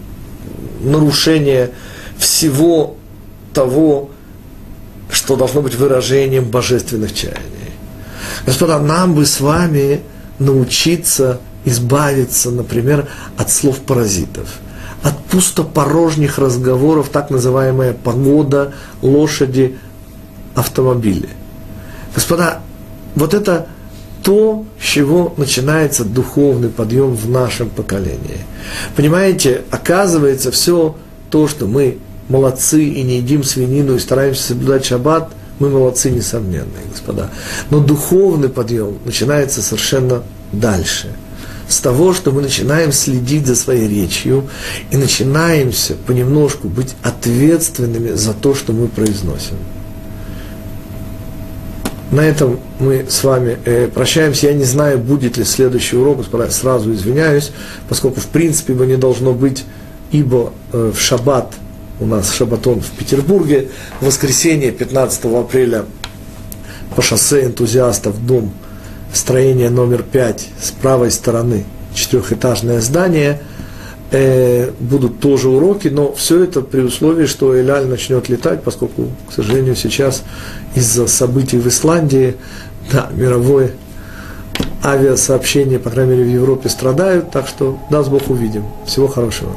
нарушение всего того, что должно быть выражением божественных чаяний. Господа, нам бы с вами научиться избавиться, например, от слов паразитов, от пустопорожних разговоров, так называемая погода, лошади, автомобили. Господа, вот это то, с чего начинается духовный подъем в нашем поколении. Понимаете, оказывается, все то, что мы молодцы и не едим свинину и стараемся соблюдать шаббат, мы молодцы, несомненные, господа. Но духовный подъем начинается совершенно дальше. С того, что мы начинаем следить за своей речью и начинаемся понемножку быть ответственными за то, что мы произносим. На этом мы с вами э, прощаемся. Я не знаю, будет ли следующий урок, сразу извиняюсь, поскольку в принципе его не должно быть, ибо э, в шаббат, у нас шаббатон в Петербурге, в воскресенье 15 апреля по шоссе энтузиастов дом, строение номер 5 с правой стороны, четырехэтажное здание – э, будут тоже уроки, но все это при условии, что Эляль начнет летать, поскольку, к сожалению, сейчас из-за событий в Исландии, да, мировое авиасообщение, по крайней мере, в Европе страдают, так что, даст Бог, увидим. Всего хорошего.